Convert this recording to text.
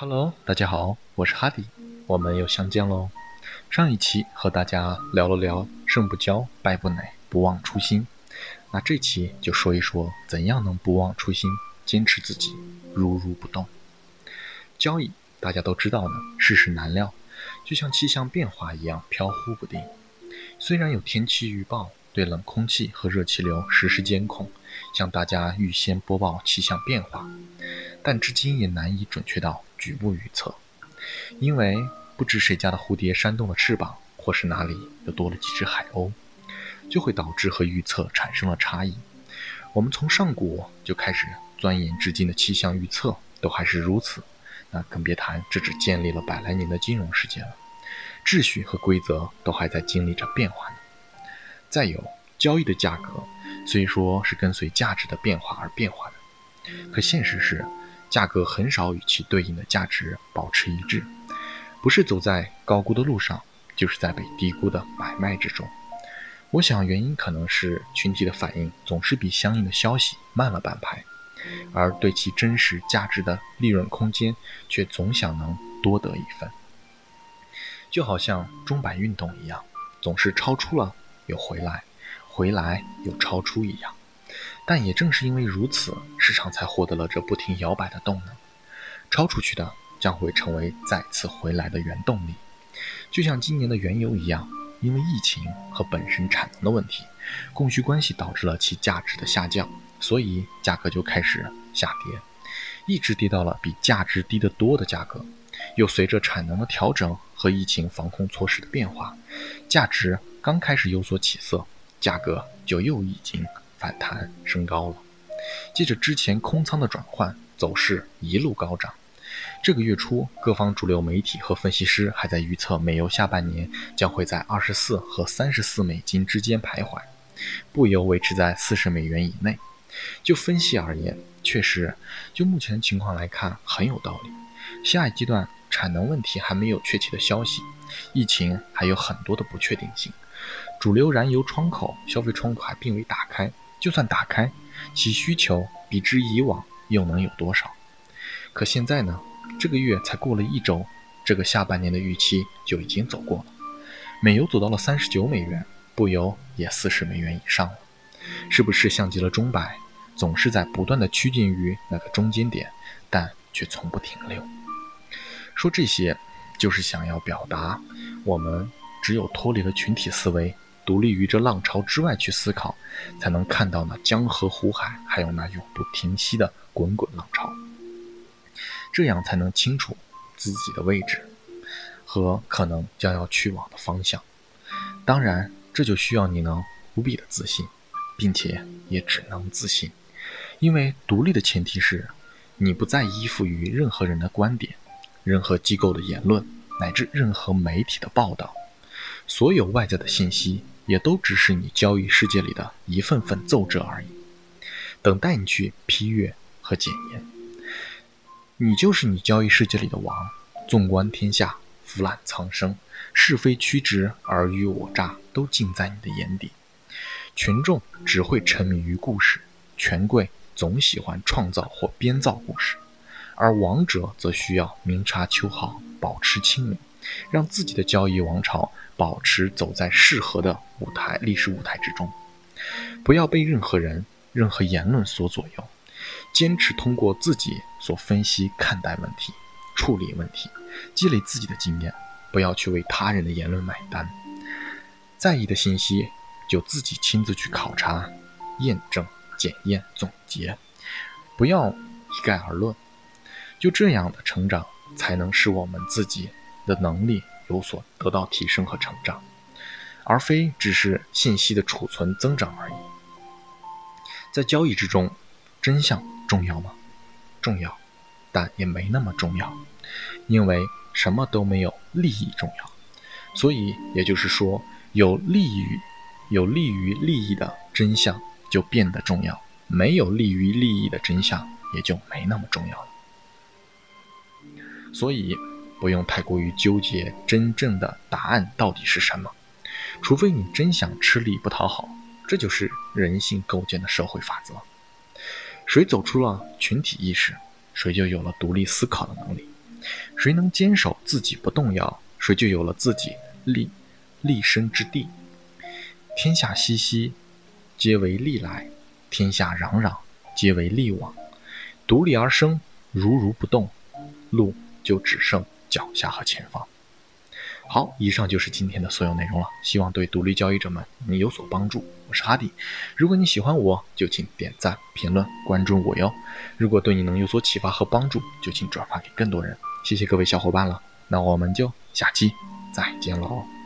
Hello，大家好，我是哈迪，我们又相见喽。上一期和大家聊了聊“胜不骄，败不馁，不忘初心”，那这期就说一说怎样能不忘初心，坚持自己，如如不动。交易大家都知道呢，世事难料，就像气象变化一样飘忽不定。虽然有天气预报对冷空气和热气流实时监控，向大家预先播报气象变化，但至今也难以准确到。局部预测，因为不知谁家的蝴蝶扇动了翅膀，或是哪里又多了几只海鸥，就会导致和预测产生了差异。我们从上古就开始钻研至今的气象预测，都还是如此，那更别谈这只建立了百来年的金融世界了，秩序和规则都还在经历着变化呢。再有，交易的价格虽说是跟随价值的变化而变化的，可现实是。价格很少与其对应的价值保持一致，不是走在高估的路上，就是在被低估的买卖之中。我想原因可能是群体的反应总是比相应的消息慢了半拍，而对其真实价值的利润空间却总想能多得一份。就好像钟摆运动一样，总是超出了又回来，回来又超出一样。但也正是因为如此，市场才获得了这不停摇摆的动能。超出去的将会成为再次回来的原动力，就像今年的原油一样，因为疫情和本身产能的问题，供需关系导致了其价值的下降，所以价格就开始下跌，一直跌到了比价值低得多的价格。又随着产能的调整和疫情防控措施的变化，价值刚开始有所起色，价格就又已经。反弹升高了，接着之前空仓的转换，走势一路高涨。这个月初，各方主流媒体和分析师还在预测美油下半年将会在二十四和三十四美金之间徘徊，布油维持在四十美元以内。就分析而言，确实，就目前情况来看很有道理。下一阶段产能问题还没有确切的消息，疫情还有很多的不确定性，主流燃油窗口、消费窗口还并未打开。就算打开，其需求比之以往又能有多少？可现在呢？这个月才过了一周，这个下半年的预期就已经走过了。美油走到了三十九美元，布油也四十美元以上了，是不是像极了钟摆，总是在不断的趋近于那个中间点，但却从不停留？说这些，就是想要表达，我们只有脱离了群体思维。独立于这浪潮之外去思考，才能看到那江河湖海，还有那永不停息的滚滚浪潮。这样才能清楚自己的位置和可能将要去往的方向。当然，这就需要你能无比的自信，并且也只能自信，因为独立的前提是，你不再依附于任何人的观点、任何机构的言论，乃至任何媒体的报道。所有外在的信息。也都只是你交易世界里的一份份奏折而已，等待你去批阅和检验。你就是你交易世界里的王，纵观天下，俯览苍生，是非曲直，尔虞我诈，都尽在你的眼底。群众只会沉迷于故事，权贵总喜欢创造或编造故事，而王者则需要明察秋毫，保持清明。让自己的交易王朝保持走在适合的舞台历史舞台之中，不要被任何人、任何言论所左右，坚持通过自己所分析看待问题、处理问题，积累自己的经验，不要去为他人的言论买单。在意的信息就自己亲自去考察、验证、检验、总结，不要一概而论。就这样的成长，才能使我们自己。的能力有所得到提升和成长，而非只是信息的储存增长而已。在交易之中，真相重要吗？重要，但也没那么重要，因为什么都没有利益重要。所以也就是说，有利于有利于利益的真相就变得重要，没有利于利益的真相也就没那么重要了。所以。不用太过于纠结真正的答案到底是什么，除非你真想吃力不讨好，这就是人性构建的社会法则。谁走出了群体意识，谁就有了独立思考的能力，谁能坚守自己不动摇，谁就有了自己立立身之地。天下熙熙，皆为利来；天下攘攘，皆为利往。独立而生，如如不动，路就只剩脚下和前方。好，以上就是今天的所有内容了，希望对独立交易者们你有所帮助。我是哈迪，如果你喜欢我，就请点赞、评论、关注我哟。如果对你能有所启发和帮助，就请转发给更多人。谢谢各位小伙伴了，那我们就下期再见喽。